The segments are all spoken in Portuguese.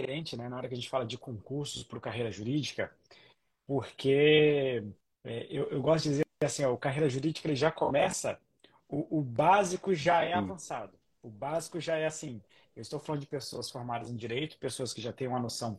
diferente, né, na hora que a gente fala de concursos para carreira jurídica, porque é, eu, eu gosto de dizer assim, ó, o carreira jurídica ele já começa, o, o básico já é avançado. O básico já é assim. Eu estou falando de pessoas formadas em direito, pessoas que já têm uma noção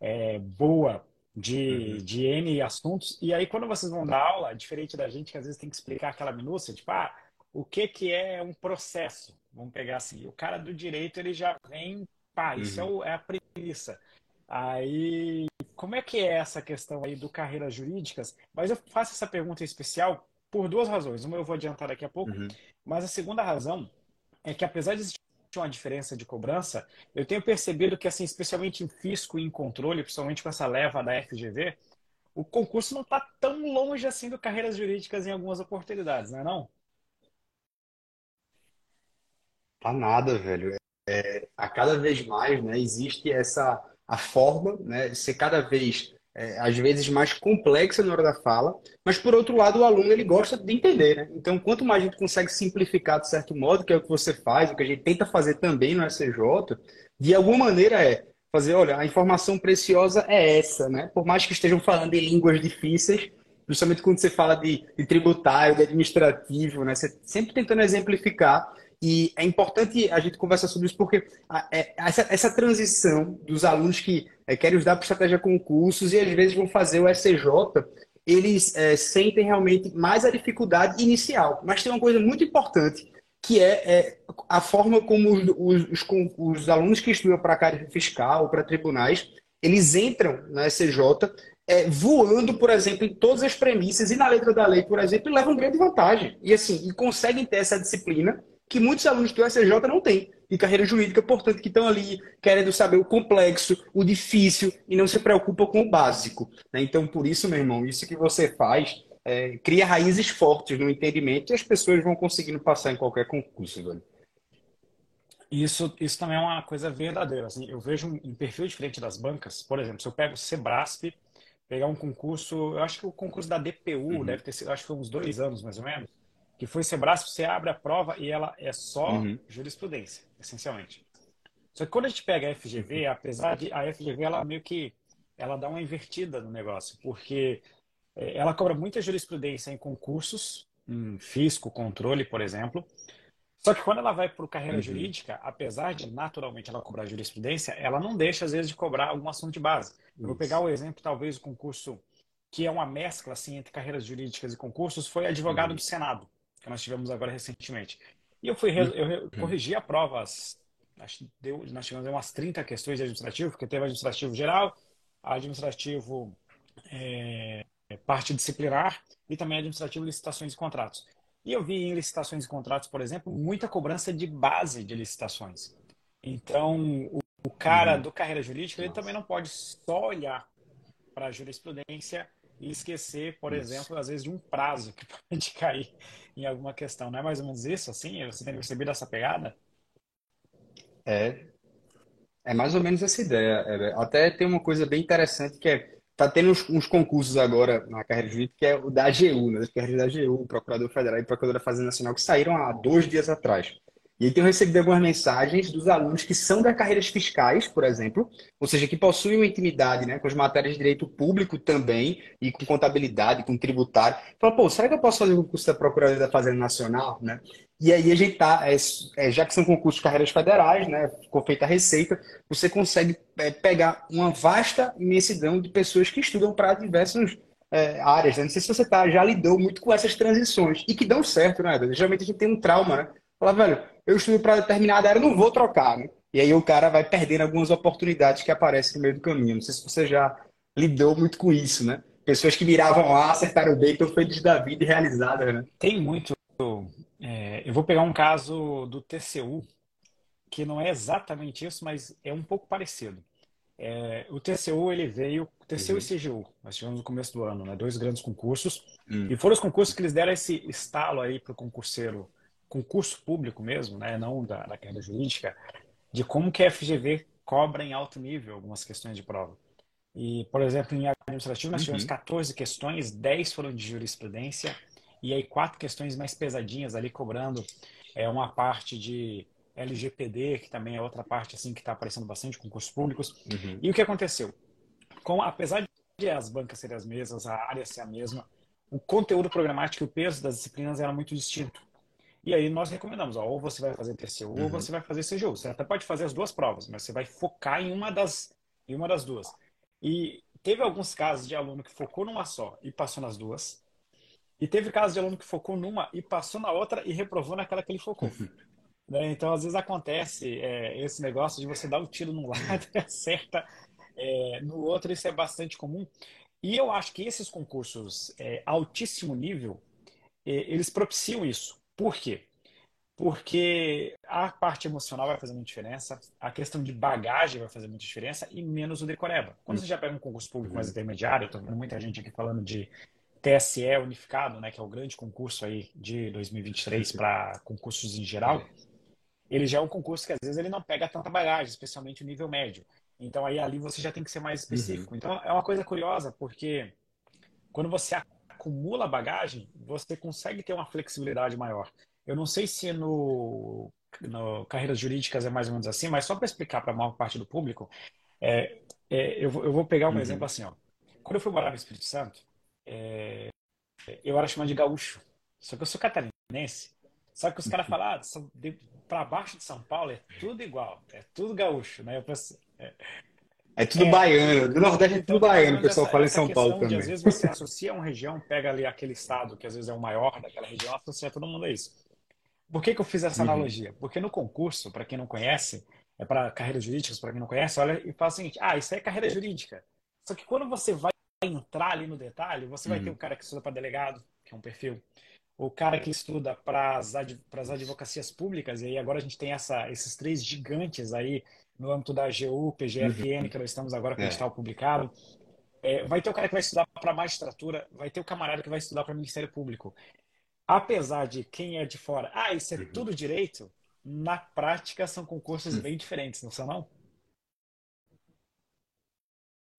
é, boa de, Uhum. de N assuntos. E aí, quando vocês vão dar aula, diferente da gente que às vezes tem que explicar aquela minúcia, tipo, ah, o que que é um processo? Vamos pegar assim, o cara do direito ele já vem, pá, isso é, Uhum. o- é a premissa. Aí, como é que é essa questão aí do carreiras jurídicas? Mas eu faço essa pergunta em especial por duas razões. Uma eu vou adiantar daqui a pouco, Uhum. mas a segunda razão é que apesar de existir uma diferença de cobrança, eu tenho percebido que, assim, especialmente em fisco e em controle, principalmente com essa leva da FGV, o concurso não está tão longe assim do carreiras jurídicas em algumas oportunidades, não é não? Tá nada, velho. A cada vez mais, né, existe essa a forma, né, ser cada vez é, às vezes mais complexa na hora da fala, mas por outro lado o aluno ele gosta de entender, né? Então quanto mais a gente consegue simplificar de certo modo, que é o que você faz, o que a gente tenta fazer também no SCJ, de alguma maneira é fazer, olha, a informação preciosa é essa, né? Por mais que estejam falando em línguas difíceis, principalmente quando você fala de, de tributário, de administrativo, né? Você sempre tentando exemplificar e é importante a gente conversar sobre isso porque é- essa, essa transição dos alunos que é, querem estudar para estratégia concursos e às vezes vão fazer o SCJ, eles é, sentem realmente mais a dificuldade inicial. Mas tem uma coisa muito importante, que é, é a forma como os, os, os, os alunos que estudam para a área fiscal, para tribunais, eles entram na SCJ é, voando, por exemplo, em todas as premissas e na letra da lei, por exemplo, e levam grande vantagem. E assim, e conseguem ter essa disciplina que muitos alunos do SCJ não têm, de carreira jurídica, portanto, que estão ali querendo saber o complexo, o difícil e não se preocupam com o básico. né? Então, por isso, meu irmão, isso que você faz é, cria raízes fortes no entendimento e as pessoas vão conseguindo passar em qualquer concurso, velho. Isso, isso também é uma coisa verdadeira. Assim, eu vejo um, um perfil diferente das bancas. Por exemplo, se eu pego o Sebrasp, pegar um concurso, eu acho que o concurso da DPU Uhum, deve ter sido, acho que foi uns dois anos mais ou menos, que foi Sebrasp, você abre a prova e ela é só uhum, jurisprudência, essencialmente. Só que quando a gente pega a FGV, apesar de a FGV ela meio que ela dá uma invertida no negócio, porque eh, ela cobra muita jurisprudência em concursos, em fisco, controle, por exemplo. Só que quando ela vai para carreira uhum, jurídica, apesar de naturalmente ela cobrar jurisprudência, ela não deixa às vezes de cobrar algum assunto de base. Eu vou pegar isso. o exemplo, talvez, o concurso que é uma mescla assim entre carreiras jurídicas e concursos, foi advogado do Uhum, Senado, que nós tivemos agora recentemente. E eu fui re- eu uhum, corrigi a prova, as- deu, nós tivemos umas 30 questões de administrativo, porque teve administrativo geral, administrativo é, parte disciplinar e também administrativo licitações e contratos. E eu vi em licitações e contratos, por exemplo, muita cobrança de base de licitações. Então, o, o cara uhum. do carreira jurídica, ele também não pode só olhar para a jurisprudência e esquecer, por Isso. exemplo, às vezes de um prazo que pode cair em alguma questão. Não é mais ou menos isso, assim? Você tem percebido essa pegada? É, É mais ou menos essa ideia. Até tem uma coisa bem interessante que é, tá tendo uns, uns concursos agora na carreira jurídica, que é o da AGU, né? Da AGU, Procurador Federal e Procuradora da Fazenda Nacional, que saíram há dois dias atrás. E aí tenho recebido algumas mensagens dos alunos que são das carreiras fiscais, por exemplo, ou seja, que possuem uma intimidade, né, com as matérias de direito público também, e com contabilidade, com tributário. Fala, pô, será que eu posso fazer o concurso da Procuradoria da Fazenda Nacional, né? E aí a gente tá, é, é, já que são concursos de carreiras federais, né, ficou feita a receita, você consegue é, pegar uma vasta imensidão de pessoas que estudam para diversas é, áreas. Né? Não sei se você tá, já lidou muito com essas transições e que dão certo, né? Geralmente a gente tem um trauma, né? Fala, velho, eu estudo para determinada área, não vou trocar, né? E aí o cara vai perdendo algumas oportunidades que aparecem no meio do caminho. Não sei se você já lidou muito com isso, né? Pessoas que miravam lá, acertaram bem, estão felizes da vida e realizadas, né? Tem muito. é, eu vou pegar um caso do TCU, que não é exatamente isso, mas é um pouco parecido. É, o TCU, ele veio, TCU e Uhum. CGU, nós tivemos no começo do ano, né, dois grandes concursos, e Hum. foram os concursos que eles deram esse estalo aí para o concurseiro, concurso público mesmo, né, não da, da carreira jurídica, de como que a FGV cobra em alto nível algumas questões de prova. E, por exemplo, em administrativo nós tivemos Uhum. 14 questões, 10 foram de jurisprudência, e aí quatro questões mais pesadinhas ali cobrando é, uma parte de LGPD, que também é outra parte assim que está aparecendo bastante, concursos públicos. Uhum. E o que aconteceu? Com, apesar de as bancas serem as mesmas, a área ser a mesma, o conteúdo programático e o peso das disciplinas era muito distinto. E aí nós recomendamos, ó, ou você vai fazer TCU uhum. ou você vai fazer CGU. Você até pode fazer as duas provas, mas você vai focar em uma das, em uma das duas. E teve alguns casos de aluno que focou numa só e passou nas duas. E teve casos de aluno que focou numa e passou na outra e reprovou naquela que ele focou. Uhum. Né? Então, às vezes acontece é, esse negócio de você dar o um tiro num lado e acerta é, no outro, isso é bastante comum. E eu acho que esses concursos é, altíssimo nível, é, eles propiciam isso. Por quê? Porque a parte emocional vai fazer muita diferença, a questão de bagagem vai fazer muita diferença e menos o decoreba. Quando você já pega um concurso público mais intermediário, eu tô vendo muita gente aqui falando de TSE unificado, né, que é o grande concurso aí de 2023 para concursos em geral, ele já é um concurso que às vezes ele não pega tanta bagagem, especialmente o nível médio. Então aí ali você já tem que ser mais específico. Uhum. Então é uma coisa curiosa, porque quando você acumula bagagem, você consegue ter uma flexibilidade maior. Eu não sei se no, no carreiras jurídicas é mais ou menos assim, mas só para explicar para a maior parte do público, é, é, eu, eu, vou pegar um uhum. exemplo assim. Ó. Quando eu fui morar no Espírito Santo, é, eu era chamado de gaúcho. Só que eu sou catarinense. Só que os caras uhum. falam, ah, para baixo de São Paulo é tudo igual, é tudo gaúcho, né? Eu pensei, é, é tudo é, baiano, do Nordeste é tudo então, baiano, o pessoal essa, fala em São Paulo também. De, às vezes você associa uma região, pega ali aquele estado que às vezes é o maior daquela região, associa todo mundo a isso. Por que, que eu fiz essa uhum. analogia? Porque no concurso, para quem não conhece, é para carreiras jurídicas, para quem não conhece, olha e fala o seguinte: ah, isso aí é carreira jurídica. Só que quando você vai entrar ali no detalhe, você vai ter o uhum. cara que estuda para delegado, que é um perfil o cara que estuda para as advocacias públicas, e aí agora a gente tem essa, esses três gigantes aí no âmbito da AGU, PGFN, uhum. que nós estamos agora com o é. edital publicado. É, vai ter o cara que vai estudar para magistratura, vai ter o camarada que vai estudar para Ministério Público. Apesar de quem é de fora, ah, isso é uhum. tudo direito, na prática são concursos uhum. bem diferentes, não são não?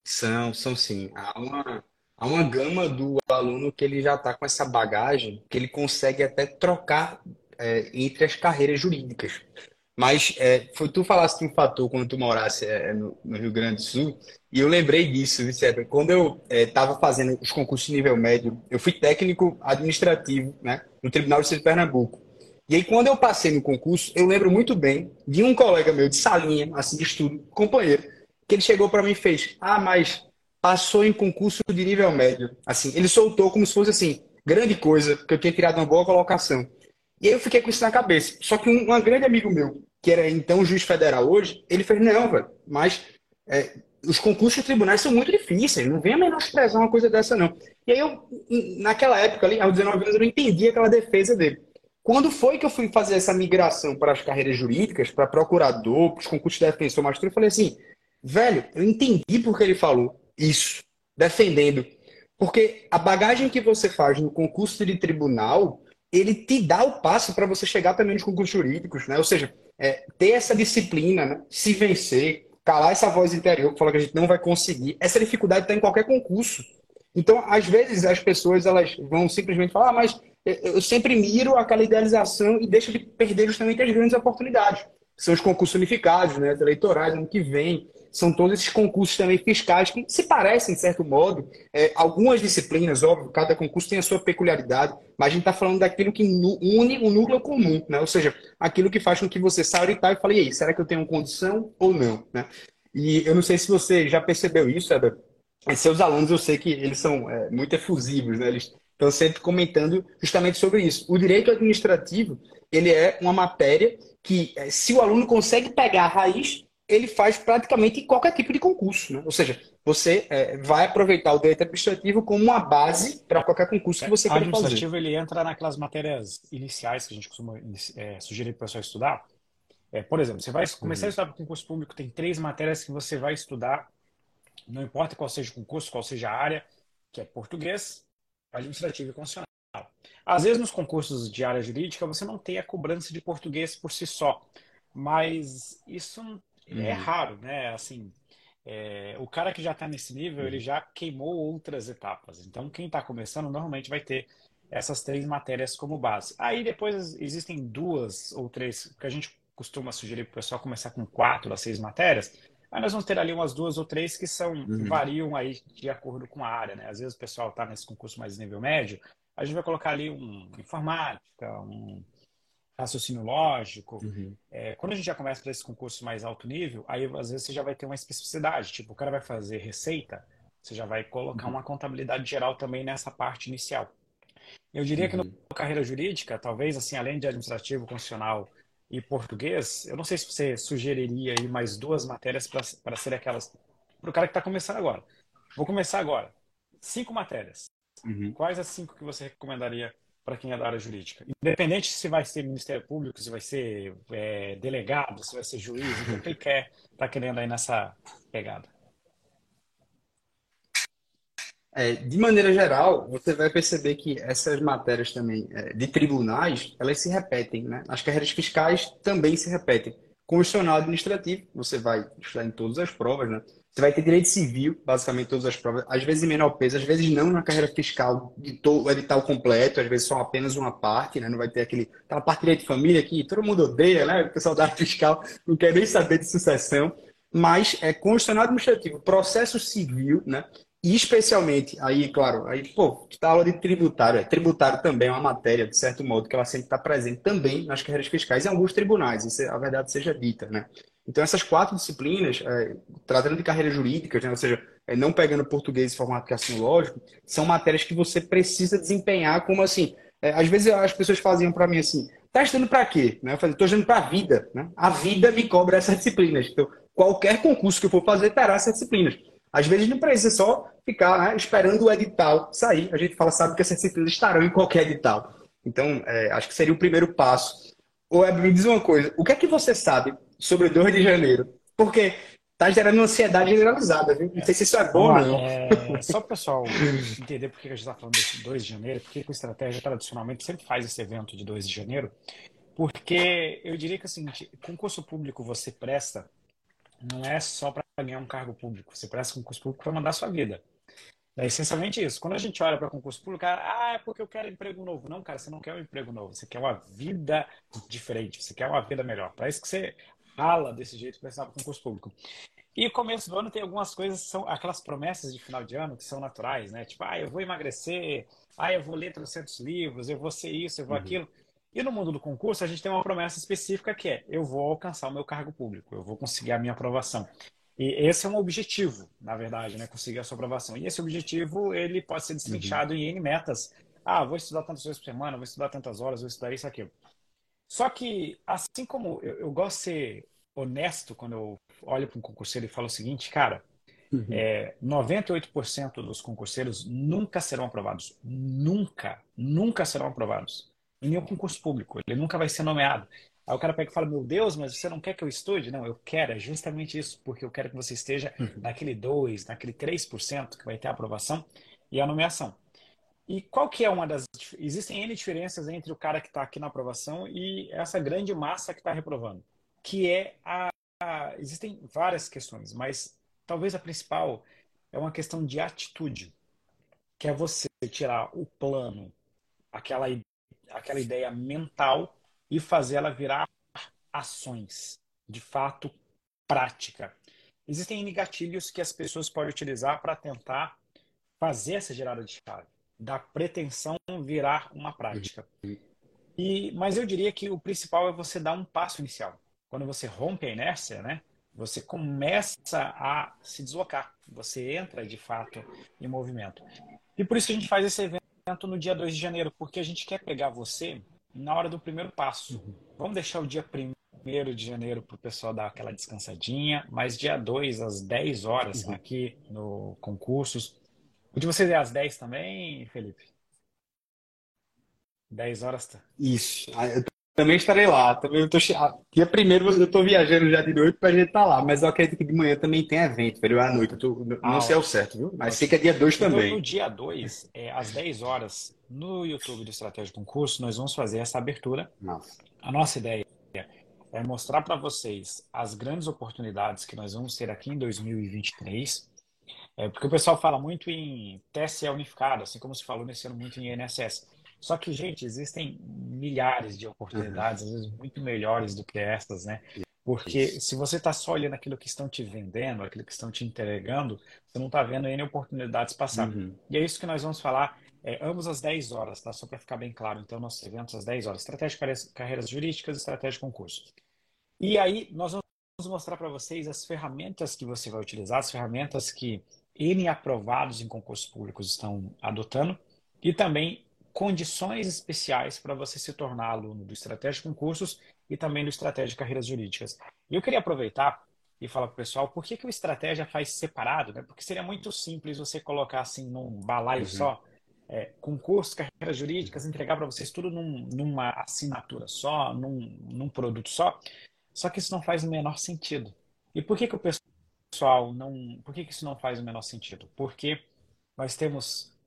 São, são sim. Há uma, há uma gama do aluno que ele já está com essa bagagem, que ele consegue até trocar é, entre as carreiras jurídicas. Mas é, foi, tu falaste um fator quando tu morasse é, no, no, Rio Grande do Sul, e eu lembrei disso, Vicente. Quando eu estava é, fazendo os concursos de nível médio, eu fui técnico administrativo né, no Tribunal de Pernambuco. E aí, quando eu passei no concurso, eu lembro muito bem de um colega meu de salinha, assim, de estudo, companheiro, que ele chegou para mim e fez: Ah, mas passou em concurso de nível médio. Assim, ele soltou como se fosse assim, grande coisa, que eu tinha tirado uma boa colocação. E aí eu fiquei com isso na cabeça. Só que um, um grande amigo meu, que era então juiz federal hoje, ele fez, não, velho, mas é, os concursos de tribunais são muito difíceis, não venha menosprezar uma coisa dessa, não. E aí eu, naquela época ali, aos 19 anos, eu não entendi aquela defesa dele. Quando foi que eu fui fazer essa migração para as carreiras jurídicas, para procurador, para os concursos de defensor, mas eu falei assim, velho, eu entendi porque ele falou isso, defendendo. Porque a bagagem que você faz no concurso de tribunal, ele te dá o passo para você chegar também nos concursos jurídicos, né? Ou seja, é, ter essa disciplina, né? se vencer, calar essa voz interior que fala que a gente não vai conseguir. Essa dificuldade está em qualquer concurso. Então, às vezes, as pessoas elas vão simplesmente falar, ah, mas eu sempre miro aquela idealização e deixo de perder justamente as grandes oportunidades. São os concursos unificados, né? eleitorais, ano que vem são todos esses concursos também fiscais que se parecem, de certo modo. É, algumas disciplinas, óbvio, cada concurso tem a sua peculiaridade, mas a gente está falando daquilo que une o núcleo comum, né? ou seja, aquilo que faz com que você saia e tal e fale, e aí, será que eu tenho condição ou não? Né? E eu não sei se você já percebeu isso, Eda. Seus alunos, eu sei que eles são é, muito efusivos, né? eles estão sempre comentando justamente sobre isso. O direito administrativo, ele é uma matéria que, é, se o aluno consegue pegar a raiz, ele faz praticamente qualquer tipo de concurso. Né? Ou seja, você é, vai aproveitar o direito administrativo como uma base para qualquer concurso que você queira fazer. O administrativo ele entra naquelas matérias iniciais que a gente costuma é, sugerir para o pessoal estudar. É, por exemplo, você vai começar uhum. a estudar para concurso público, tem três matérias que você vai estudar, não importa qual seja o concurso, qual seja a área, que é português, administrativo e constitucional. Às vezes, nos concursos de área jurídica, você não tem a cobrança de português por si só, mas isso é uhum. é raro, né? Assim, é, o cara que já está nesse nível, ele uhum. já queimou outras etapas. Então, quem está começando normalmente vai ter essas três matérias como base. Aí depois existem duas ou três que a gente costuma sugerir para o pessoal começar com quatro a seis matérias, Aí nós vamos ter ali umas duas ou três que são uhum. variam aí de acordo com a área, né? Às vezes o pessoal está nesse concurso mais nível médio, a gente vai colocar ali um informática, um raciocínio lógico. Uhum. É, quando a gente já começa para esse concurso mais alto nível, aí às vezes você já vai ter uma especificidade, tipo, o cara vai fazer receita, você já vai colocar uhum. uma contabilidade geral também nessa parte inicial. Eu diria que na uhum. carreira jurídica, talvez assim, além de administrativo, constitucional e português, eu não sei se você sugeriria aí mais duas matérias para ser aquelas para o cara que está começando agora. Vou começar agora. Cinco matérias. Uhum. Quais as cinco que você recomendaria para quem é da área jurídica? Independente se vai ser Ministério Público, se vai ser é, delegado, se vai ser juiz, o que ele quer, está querendo aí nessa pegada. É, de maneira geral, você vai perceber que essas matérias também é, de tribunais, elas se repetem, né? As carreiras fiscais também se repetem. Constitucional administrativo, você vai estudar em todas as provas, né? Você vai ter direito civil, basicamente todas as provas, às vezes em menor peso, às vezes não na carreira fiscal de todo edital completo, às vezes só apenas uma parte, né? Não vai ter aquele, aquela parte de direito de família que todo mundo odeia, né? O pessoal da área fiscal não quer nem saber de sucessão mas é constitucional administrativo, processo civil, né? E especialmente, aí, claro, aí, pô, tá aula de tributário. É, tributário também é uma matéria, de certo modo, que ela sempre está presente também nas carreiras fiscais em alguns tribunais, isso é, a verdade seja dita, né? Então, essas quatro disciplinas, é, tratando de carreiras jurídicas, né, ou seja, é, não pegando português e formato lógico, são matérias que você precisa desempenhar como assim. É, às vezes as pessoas faziam para mim assim, tá estudando para quê? Né? Eu falei, estou estudando para a vida. Né? A vida me cobra essas disciplinas. Então, qualquer concurso que eu for fazer terá essas disciplinas. Às vezes não precisa só ficar né, esperando o edital sair. A gente fala, sabe que essas disciplinas estarão em qualquer edital. Então, é, acho que seria o primeiro passo. Ou me diz uma coisa, o que é que você sabe sobre o 2 de janeiro? Porque tá gerando ansiedade generalizada, viu? Não sei se isso é bom ou não. É, só para o pessoal entender por que a gente está falando desse 2 de janeiro, porque a estratégia tradicionalmente sempre faz esse evento de 2 de janeiro, porque eu diria que é o seguinte, concurso público você presta não é só para ganhar um cargo público. Você presta concurso público para mandar sua vida. É essencialmente isso. Quando a gente olha para concurso público, cara, ah, é porque eu quero emprego novo. Não, cara, você não quer um emprego novo. Você quer uma vida diferente. Você quer uma vida melhor. Para isso que você rala desse jeito para para concurso público. E começo do ano tem algumas coisas, são aquelas promessas de final de ano que são naturais, né? Tipo, ah, eu vou emagrecer, ah, eu vou ler 300 livros, eu vou ser isso, eu vou uhum. aquilo. E no mundo do concurso, a gente tem uma promessa específica que é: eu vou alcançar o meu cargo público, eu vou conseguir a minha aprovação. E esse é um objetivo, na verdade, né? Conseguir a sua aprovação. E esse objetivo, ele pode ser destrinchado uhum. em N metas. Ah, vou estudar tantas vezes por semana, vou estudar tantas horas, vou estudar isso, aquilo. Só que, assim como eu, eu gosto de ser honesto quando eu olho para um concurseiro e falo o seguinte, cara, uhum. é, 98% dos concurseiros nunca serão aprovados. Nunca, nunca serão aprovados em nenhum concurso público. Ele nunca vai ser nomeado. Aí o cara pega e fala: Meu Deus, mas você não quer que eu estude? Não, eu quero, é justamente isso, porque eu quero que você esteja uhum. naquele 2%, naquele 3% que vai ter a aprovação e a nomeação. E qual que é uma das. Existem N diferenças entre o cara que está aqui na aprovação e essa grande massa que está reprovando. Que é a, a. Existem várias questões, mas talvez a principal é uma questão de atitude. Que é você tirar o plano, aquela aquela ideia mental e fazer ela virar ações, de fato, prática. Existem gatilhos que as pessoas podem utilizar para tentar fazer essa gerada de chave, da pretensão virar uma prática. E, mas eu diria que o principal é você dar um passo inicial. Quando você rompe a inércia, né, você começa a se deslocar, você entra de fato em movimento. E por isso que a gente faz esse evento no dia 2 de janeiro, porque a gente quer pegar você na hora do primeiro passo. Uhum. Vamos deixar o dia 1 de janeiro para o pessoal dar aquela descansadinha, mas dia 2 às 10 horas uhum. aqui no concursos. O de vocês é às 10 também, Felipe? 10 horas? Tá? Isso. Ah, também estarei lá. Também eu tô... Dia primeiro eu estou viajando já de noite para a gente estar tá lá, mas eu acredito que de manhã também tem evento, velho, à noite. Eu tô... Não ah, sei ao certo, viu? Mas sei que é dia 2 então, também. No dia 2, é, às 10 horas, no YouTube do Estratégia de um Curso, nós vamos fazer essa abertura. Nossa. A nossa ideia é mostrar para vocês as grandes oportunidades que nós vamos ter aqui em 2023. É, porque o pessoal fala muito em TSE unificado, assim como se falou nesse ano muito em INSS. Só que, gente, existem milhares de oportunidades, às vezes muito melhores do que essas, né? Porque Isso. se você está só olhando aquilo que estão te vendendo, aquilo que estão te entregando, você não está vendo N oportunidades passar. Uhum. E é isso que nós vamos falar, é, ambos às 10 horas, tá? Só para ficar bem claro. Então, nossos eventos às 10 horas. Estratégia de carreiras- carreiras jurídicas, estratégia de concurso. E aí, nós vamos mostrar para vocês as ferramentas que você vai utilizar, as ferramentas que N aprovados em concursos públicos estão adotando e também condições especiais para você se tornar aluno do Estratégia de Concursos e também do Estratégia de Carreiras Jurídicas. E eu queria aproveitar e falar para o pessoal por que que o Estratégia faz separado, né? Porque seria muito simples você colocar assim num balaio Uhum. só, é, concursos, carreiras jurídicas, entregar para vocês tudo num- numa assinatura só, num, num produto só. Só que isso não faz o menor sentido. E por que que o pessoal não, por que que isso não faz o menor sentido? Porque nós temos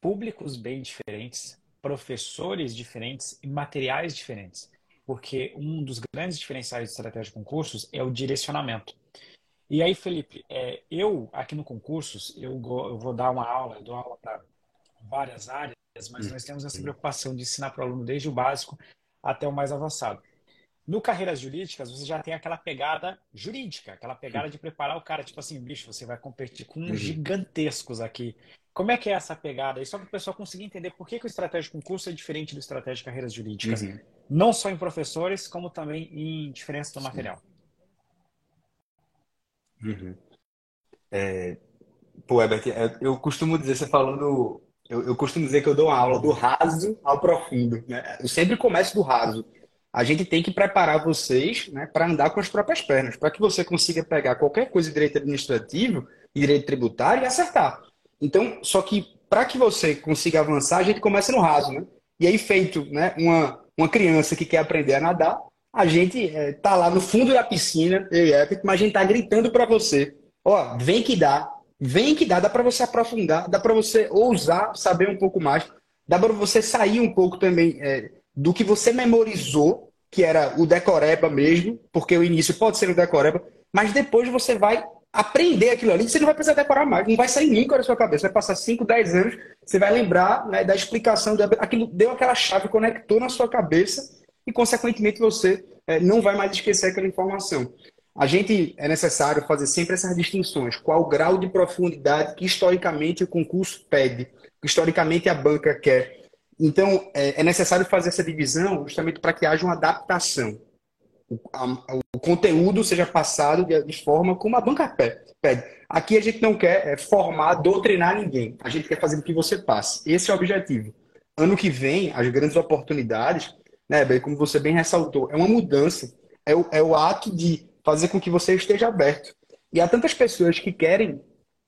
públicos bem diferentes, professores diferentes e materiais diferentes. Porque um dos grandes diferenciais de estratégia de concursos é o direcionamento. E aí, Felipe, é, eu aqui no concursos, eu, go- eu vou dar uma aula, eu dou aula para várias áreas, mas nós temos essa preocupação de ensinar para o aluno desde o básico até o mais avançado. No carreiras jurídicas, você já tem aquela pegada jurídica, aquela pegada de preparar o cara, tipo assim, bicho, você vai competir com Uhum. gigantescos aqui. Como é que é essa pegada? E só para o pessoal conseguir entender por que que o estratégia concurso é diferente do estratégia de carreiras jurídicas, Uhum. não só em professores, como também em diferença do Sim. material. Uhum. Pô, Herbert, é- eu costumo dizer, você falando, eu, eu costumo dizer que eu dou uma aula do raso ao profundo, né? Eu sempre começo do raso. A gente tem que preparar vocês, né, para andar com as próprias pernas, para que você consiga pegar qualquer coisa de direito administrativo e direito tributário e acertar. Então, só que para que você consiga avançar, a gente começa no raso, né? E aí, feito, né, uma, uma criança que quer aprender a nadar, a gente eh, tá lá no fundo da piscina, eu e Herbert, mas a gente tá gritando para você, ó, vem que dá, Vem que dá, dá para você aprofundar, dá para você ousar saber um pouco mais, dá para você sair um pouco também é, do que você memorizou, que era o decoreba mesmo, porque o início pode ser o decoreba, mas depois você vai aprender aquilo ali, você não vai precisar decorar mais, não vai sair nunca da sua cabeça, vai passar 5, 10 anos, você vai lembrar né, da explicação, aquilo deu aquela chave, conectou na sua cabeça e, consequentemente, você é, não vai mais esquecer aquela informação. A gente é necessário fazer sempre essas distinções. Qual o grau de profundidade que historicamente o concurso pede, que historicamente a banca quer. Então, é necessário fazer essa divisão justamente para que haja uma adaptação. O, a, o conteúdo seja passado de, de, forma como a banca pede. Aqui a gente não quer formar, doutrinar ninguém. A gente quer fazer com que você passe. Esse é o objetivo. Ano que vem, as grandes oportunidades, né, como você bem ressaltou, é uma mudança. É o, é o ato de fazer com que você esteja aberto. E há tantas pessoas que querem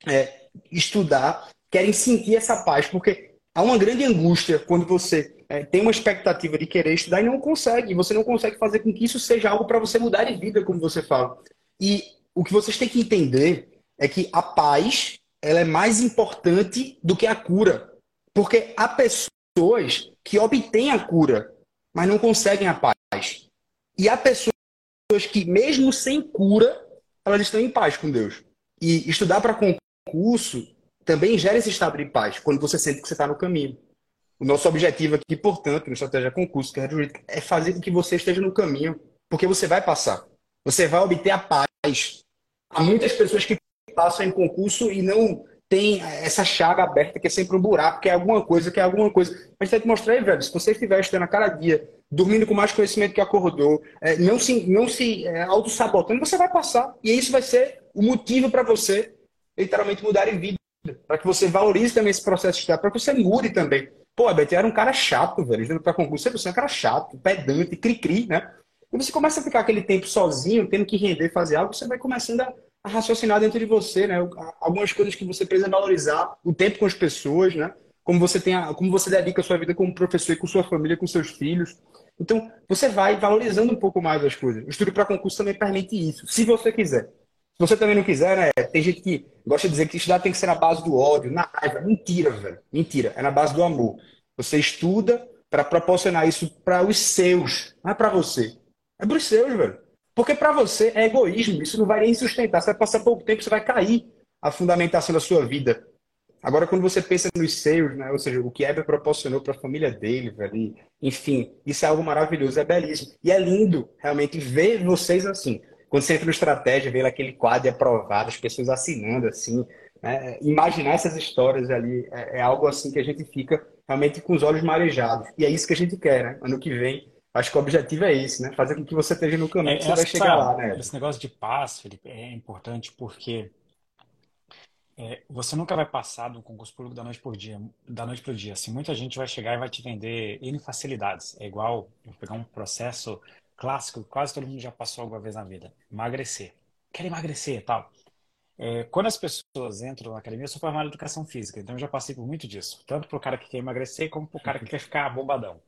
é, estudar, querem sentir essa paz, porque há uma grande angústia quando você é, tem uma expectativa de querer estudar e não consegue. Você não consegue fazer com que isso seja algo para você mudar de vida, como você fala. E o que vocês têm que entender é que a paz ela é mais importante do que a cura. Porque há pessoas que obtêm a cura, mas não conseguem a paz. E há pessoas que, mesmo sem cura, elas estão em paz com Deus. E estudar para concurso também gera esse estado de paz, quando você sente que você está no caminho. O nosso objetivo aqui, portanto, no Estratégia Concurso, que é fazer com que você esteja no caminho, porque você vai passar. Você vai obter a paz. Há muitas pessoas que passam em concurso e não tem essa chaga aberta, que é sempre um buraco, que é alguma coisa, que é alguma coisa. Mas tem que mostrar aí, velho, se você estiver estudando a cada dia, dormindo com mais conhecimento que acordou, é, não se, não se é, auto-sabotando, você vai passar. E isso vai ser o motivo para você, literalmente, mudar de vida. Para que você valorize também esse processo de estudar, para que você mude também. Pô, Beto, era um cara chato, velho, estudando para concurso, você é um cara chato, pedante, cri-cri, né? E você começa a ficar aquele tempo sozinho, tendo que render, fazer algo, você vai começando a a raciocinar dentro de você, né? Algumas coisas que você precisa valorizar, o tempo com as pessoas, né? Como você tem, a, como você dedica a sua vida como professor e com sua família, com seus filhos. Então, você vai valorizando um pouco mais as coisas. O estudo para concurso também permite isso, se você quiser. Se você também não quiser, né? Tem gente que gosta de dizer que estudar tem que ser na base do ódio, na raiva. Mentira, velho. Mentira. É na base do amor. Você estuda para proporcionar isso para os seus, não é para você. É para os seus, velho. Porque para você é egoísmo, isso não vai nem sustentar. Você vai passar pouco tempo, você vai cair a fundamentação da sua vida. Agora, quando você pensa nos seios, né? Ou seja, o que Heber proporcionou para a família dele, velho, enfim, isso é algo maravilhoso, é belíssimo. E é lindo, realmente, ver vocês assim. Quando você entra no estratégia, ver aquele quadro aprovado, as pessoas assinando assim, né? Imaginar essas histórias ali é, é, algo assim que a gente fica realmente com os olhos marejados. E é isso que a gente quer, né? Ano que vem, acho que o objetivo é esse, né? Fazer com que você esteja no caminho, é, que você essa, vai chegar lá, né? Esse negócio de paz, Felipe, é importante porque é, você nunca vai passar do concurso público da noite por dia, da noite para o dia. Assim, muita gente vai chegar e vai te vender N facilidades. É igual vou pegar um processo clássico, quase todo mundo já passou alguma vez na vida. Emagrecer. Quer emagrecer tal. É, quando as pessoas entram na academia, eu sou formado em educação física, então eu já passei por muito disso. Tanto para o cara que quer emagrecer, como para o cara que quer ficar bombadão.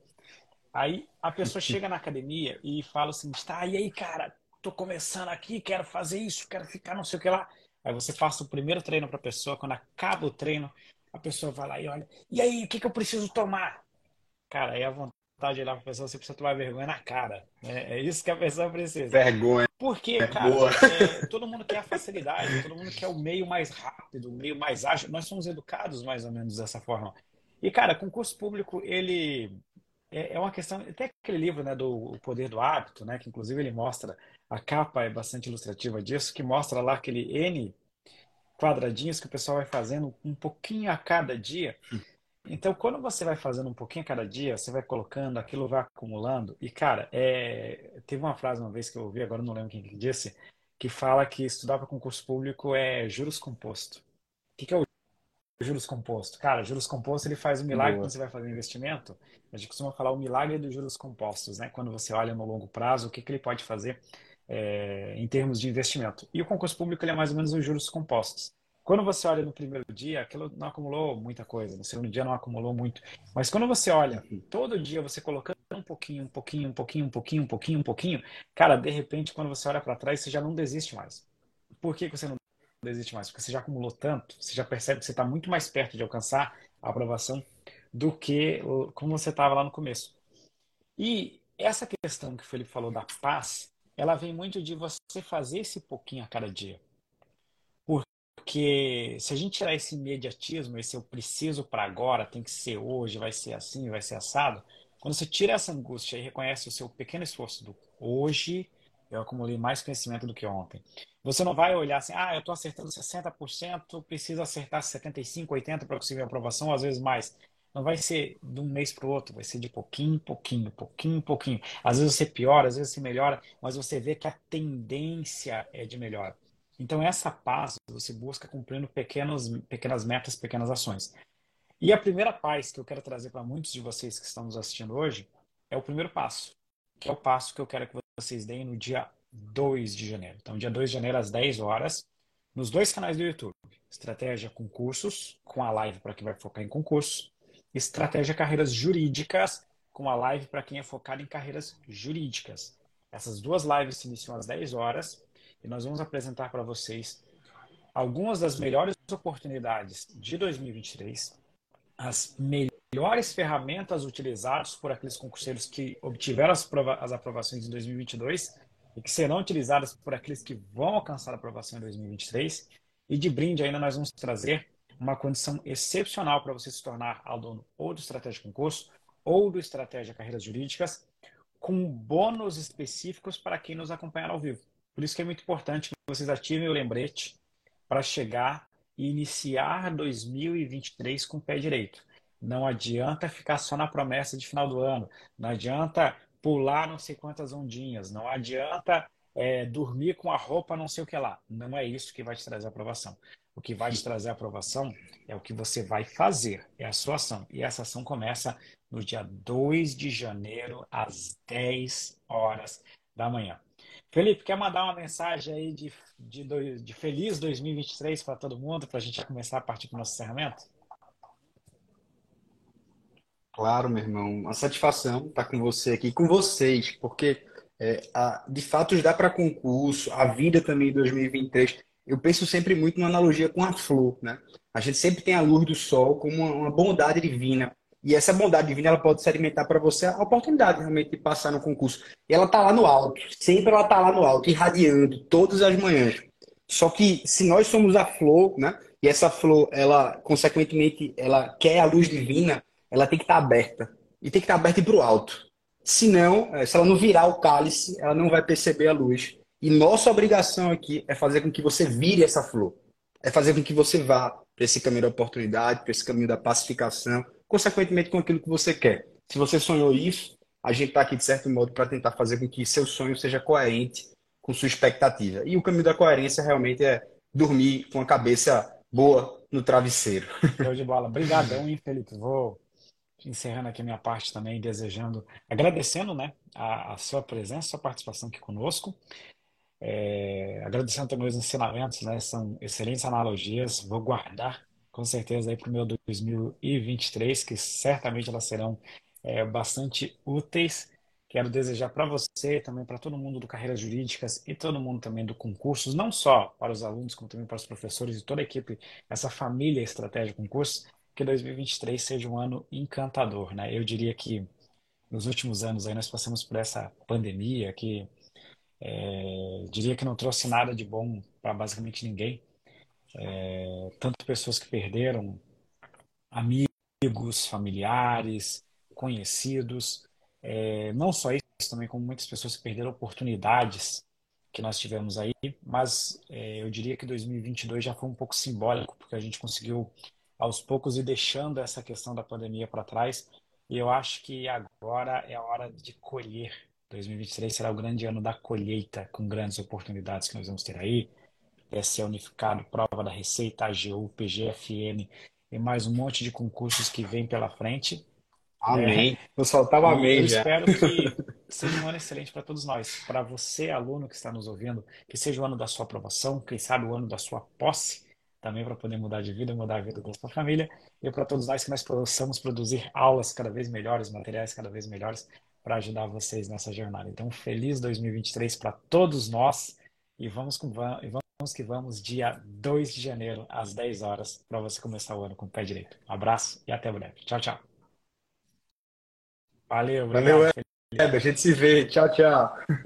Aí a pessoa chega na academia e fala assim: tá, e aí, cara, tô começando aqui, quero fazer isso, quero ficar não sei o que lá. Aí você passa o primeiro treino para a pessoa, quando acaba o treino, a pessoa vai lá e olha: e aí, o que, que eu preciso tomar? Cara, aí a vontade de olhar para a pessoa, você precisa tomar vergonha na cara. Né? É isso que a pessoa precisa. Vergonha. Porque, é cara, é, todo mundo quer a facilidade, todo mundo quer o meio mais rápido, o meio mais ágil. Nós somos educados mais ou menos dessa forma. E, cara, concurso público, ele é, é uma questão. Até aquele livro né, do Poder do Hábito, né, que inclusive ele mostra, a capa é bastante ilustrativa disso, que mostra lá aquele N quadradinhos que o pessoal vai fazendo um pouquinho a cada dia. Então, quando você vai fazendo um pouquinho a cada dia, você vai colocando, aquilo vai acumulando. E, cara, é... teve uma frase uma vez que eu ouvi, agora não lembro quem que disse, que fala que estudar para concurso público é juros composto. O que, que é o juros composto? Cara, juros composto ele faz um milagre Boa. quando você vai fazer investimento. A gente costuma falar o milagre dos juros compostos, né? Quando você olha no longo prazo, o que, que ele pode fazer é... em termos de investimento. E o concurso público ele é mais ou menos os juros compostos. Quando você olha no primeiro dia, aquilo não acumulou muita coisa, no segundo dia não acumulou muito. Mas quando você olha todo dia, você colocando um pouquinho, um pouquinho, um pouquinho, um pouquinho, um pouquinho, um pouquinho, cara, de repente, quando você olha para trás, você já não desiste mais. Por que você não desiste mais? Porque você já acumulou tanto, você já percebe que você está muito mais perto de alcançar a aprovação do que como você estava lá no começo. E essa questão que o Felipe falou da paz, ela vem muito de você fazer esse pouquinho a cada dia. Porque se a gente tirar esse imediatismo, esse eu preciso para agora, tem que ser hoje, vai ser assim, vai ser assado, quando você tira essa angústia e reconhece o seu pequeno esforço do hoje, eu acumulei mais conhecimento do que ontem. Você não vai olhar assim, ah, eu estou acertando 60%, preciso acertar 75%, 80% para conseguir a aprovação, às vezes mais. Não vai ser de um mês para o outro, vai ser de pouquinho, pouquinho, pouquinho, pouquinho. Às vezes você piora, às vezes você melhora, mas você vê que a tendência é de melhora. Então, essa paz você busca cumprindo pequenos, pequenas metas, pequenas ações. E a primeira paz que eu quero trazer para muitos de vocês que estão nos assistindo hoje é o primeiro passo, que é o passo que eu quero que vocês deem no dia 2 de janeiro. Então, dia 2 de janeiro, às 10 horas, nos dois canais do YouTube. Estratégia Concursos, com a live para quem vai focar em concursos. Estratégia Carreiras Jurídicas, com a live para quem é focado em carreiras jurídicas. Essas duas lives se iniciam às 10 horas e nós vamos apresentar para vocês algumas das melhores oportunidades de 2023, as melhores ferramentas utilizadas por aqueles concurseiros que obtiveram as, as aprovações em 2022 e que serão utilizadas por aqueles que vão alcançar a aprovação em 2023. E de brinde ainda nós vamos trazer uma condição excepcional para você se tornar aluno ou do Estratégia Concurso ou do Estratégia Carreiras Jurídicas, com bônus específicos para quem nos acompanhar ao vivo. Por isso que é muito importante que vocês ativem o lembrete para chegar e iniciar 2023 com o pé direito. Não adianta ficar só na promessa de final do ano. Não adianta pular não sei quantas ondinhas. Não adianta é, dormir com a roupa não sei o que lá. Não é isso que vai te trazer aprovação. O que vai te trazer aprovação é o que você vai fazer, é a sua ação. E essa ação começa no dia 2 de janeiro, às 10 horas da manhã. Felipe, quer mandar uma mensagem aí de, de, de feliz 2023 para todo mundo, para a gente começar a partir do nosso encerramento? Claro, meu irmão. Uma satisfação estar com você aqui, com vocês, porque é, a, de fato dá para concurso, a vida também em 2023. Eu penso sempre muito numa analogia com a flor, né? A gente sempre tem a luz do sol como uma, uma bondade divina e essa bondade divina ela pode se alimentar para você a oportunidade realmente de passar no concurso. E ela está lá no alto, sempre ela está lá no alto, irradiando todas as manhãs. Só que se nós somos a flor, né? E essa flor, ela, consequentemente, ela quer a luz divina, ela tem que estar aberta. E tem que estar aberta para o alto. Se não, eh, se ela não virar o cálice, ela não vai perceber a luz. E nossa obrigação aqui é fazer com que você vire essa flor. É fazer com que você vá para esse caminho da oportunidade, para esse caminho da pacificação, consequentemente com aquilo que você quer. Se você sonhou isso, a gente está aqui, de certo modo, para tentar fazer com que seu sonho seja coerente com sua expectativa. E o caminho da coerência realmente é dormir com a cabeça boa no travesseiro. Show de bola. Obrigadão, hein, Felipe? Vou encerrando aqui a minha parte também, desejando, agradecendo, né, a, a sua presença, a sua participação aqui conosco. É, agradecendo também os ensinamentos, né? São excelentes analogias. Vou guardar com certeza aí para o meu 2023, que certamente elas serão é, bastante úteis. Quero desejar para você, também para todo mundo do Carreiras Jurídicas e todo mundo também do concursos, não só para os alunos, como também para os professores e toda a equipe, essa família Estratégia Concursos, que 2023 seja um ano encantador, né? Eu diria que nos últimos anos aí nós passamos por essa pandemia que é, diria que não trouxe nada de bom para basicamente ninguém. É, tanto pessoas que perderam amigos, familiares, conhecidos, é, não só isso, também como muitas pessoas que perderam oportunidades que nós tivemos aí, mas é, eu diria que 2022 já foi um pouco simbólico, porque a gente conseguiu aos poucos ir deixando essa questão da pandemia para trás, e eu acho que agora é a hora de colher. 2023 será o grande ano da colheita, com grandes oportunidades que nós vamos ter aí. PSE Unificado, Prova da Receita, AGU, PGFN e mais um monte de concursos que vem pela frente. Amém. É, Não faltava amém eu já. espero que seja um ano excelente para todos nós. Para você, aluno que está nos ouvindo, que seja o ano da sua aprovação, quem sabe o ano da sua posse, também para poder mudar de vida, mudar a vida da sua família. E para todos nós que nós possamos produzir aulas cada vez melhores, materiais cada vez melhores para ajudar vocês nessa jornada. Então, feliz 2023 para todos nós e vamos, com, e vamos que vamos, dia 2 de janeiro, às 10 horas, para você começar o ano com o pé direito. Um abraço e até breve. Tchau, tchau. Valeu, Valeu, A gente se vê. Tchau, tchau.